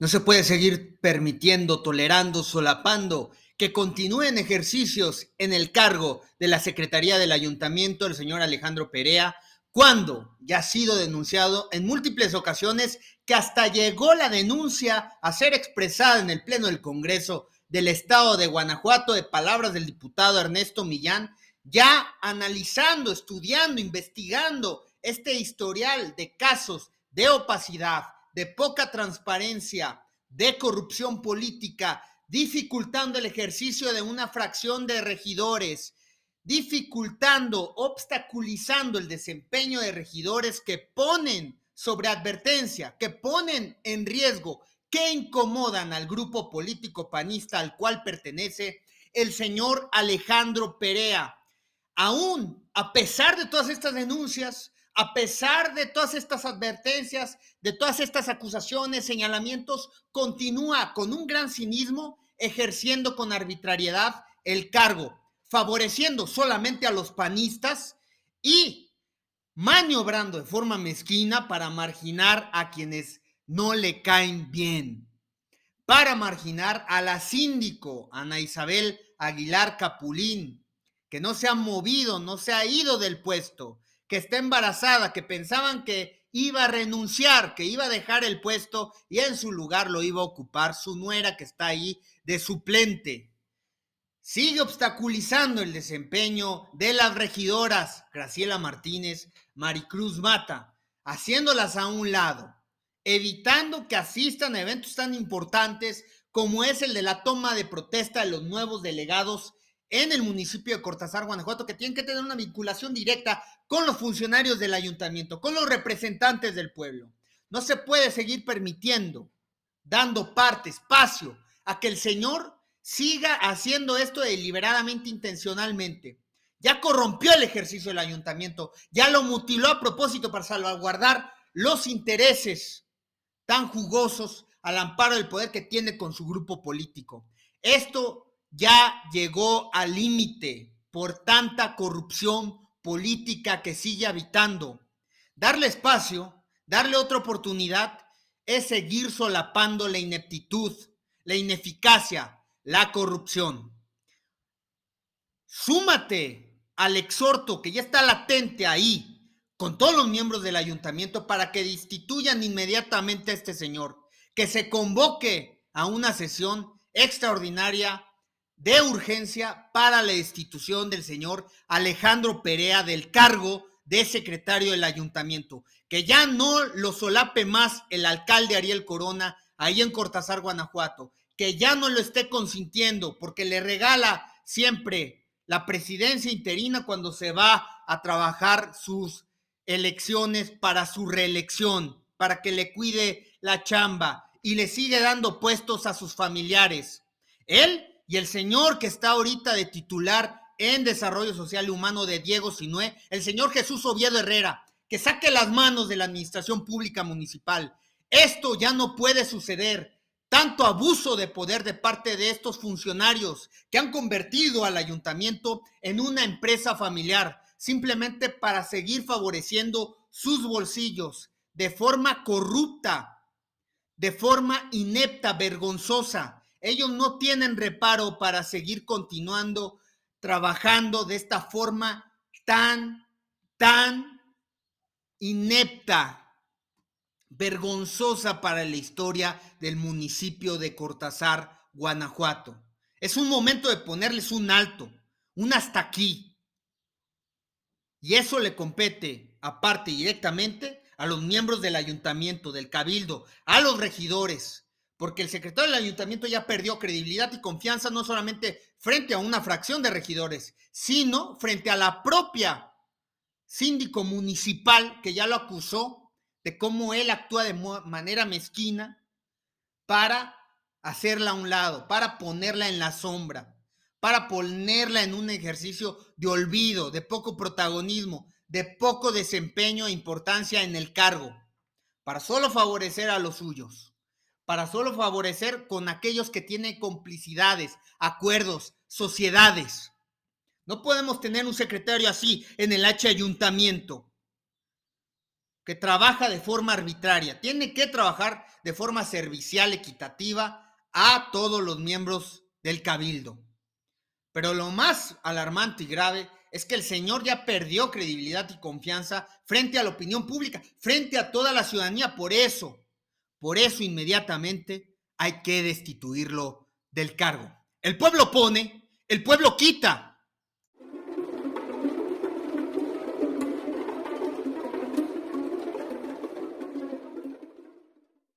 No se puede seguir permitiendo, tolerando, solapando que continúen ejercicios en el cargo de la Secretaría del Ayuntamiento el señor Alejandro Perea, cuando ya ha sido denunciado en múltiples ocasiones que hasta llegó la denuncia a ser expresada en el Pleno del Congreso del Estado de Guanajuato de palabras del diputado Ernesto Millán, ya analizando, estudiando, investigando este historial de casos de opacidad, de poca transparencia, de corrupción política, dificultando el ejercicio de una fracción de regidores, dificultando, obstaculizando el desempeño de regidores que ponen sobre advertencia, que ponen en riesgo, que incomodan al grupo político panista al cual pertenece el señor Alejandro Perea. Aún a pesar de todas estas denuncias, a pesar de todas estas advertencias, de todas estas acusaciones, señalamientos, continúa con un gran cinismo ejerciendo con arbitrariedad el cargo, favoreciendo solamente a los panistas y maniobrando de forma mezquina para marginar a quienes no le caen bien, para marginar a la síndico Ana Isabel Aguilar Capulín, que no se ha movido, no se ha ido del puesto, que está embarazada, que pensaban que iba a renunciar, que iba a dejar el puesto y en su lugar lo iba a ocupar su nuera que está ahí de suplente. Sigue obstaculizando el desempeño de las regidoras Graciela Martínez, Maricruz Mata, haciéndolas a un lado, evitando que asistan a eventos tan importantes como es el de la toma de protesta de los nuevos delegados en el municipio de Cortázar, Guanajuato, que tienen que tener una vinculación directa con los funcionarios del ayuntamiento, con los representantes del pueblo. No se puede seguir permitiendo, dando parte, espacio, a que el Señor siga haciendo esto deliberadamente, intencionalmente. Ya corrompió el ejercicio del ayuntamiento, ya lo mutiló a propósito para salvaguardar los intereses tan jugosos al amparo del poder que tiene con su grupo político. Esto ya llegó al límite por tanta corrupción política que sigue habitando. Darle espacio, darle otra oportunidad, es seguir solapando la ineptitud, la ineficacia, la corrupción. Súmate al exhorto que ya está latente ahí con todos los miembros del ayuntamiento para que destituyan inmediatamente a este señor, que se convoque a una sesión extraordinaria de urgencia para la destitución del señor Alejandro Perea del cargo de secretario del ayuntamiento, que ya no lo solape más el alcalde Ariel Corona ahí en Cortázar, Guanajuato, que ya no lo esté consintiendo porque le regala siempre la presidencia interina cuando se va a trabajar sus elecciones para su reelección, para que le cuide la chamba y le sigue dando puestos a sus familiares. Él y el señor que está ahorita de titular en Desarrollo Social y Humano de Diego Sinué, el señor Jesús Oviedo Herrera, que saque las manos de la administración pública municipal. Esto ya no puede suceder. Tanto abuso de poder de parte de estos funcionarios que han convertido al ayuntamiento en una empresa familiar, simplemente para seguir favoreciendo sus bolsillos de forma corrupta, de forma inepta, vergonzosa ellos no tienen reparo para seguir continuando trabajando de esta forma tan, tan inepta, vergonzosa para la historia del municipio de Cortázar, Guanajuato. Es un momento de ponerles un alto, un hasta aquí. Y eso le compete, aparte directamente, a los miembros del ayuntamiento, del cabildo, a los regidores, porque el secretario del ayuntamiento ya perdió credibilidad y confianza no solamente frente a una fracción de regidores, sino frente a la propia síndico municipal que ya lo acusó de cómo él actúa de manera mezquina para hacerla a un lado, para ponerla en la sombra, para ponerla en un ejercicio de olvido, de poco protagonismo, de poco desempeño e importancia en el cargo, para solo favorecer a los suyos para solo favorecer con aquellos que tienen complicidades, acuerdos, sociedades. No podemos tener un secretario así en el H ayuntamiento, que trabaja de forma arbitraria, tiene que trabajar de forma servicial, equitativa a todos los miembros del cabildo. Pero lo más alarmante y grave es que el señor ya perdió credibilidad y confianza frente a la opinión pública, frente a toda la ciudadanía. Por eso, por eso inmediatamente hay que destituirlo del cargo. El pueblo pone, el pueblo quita.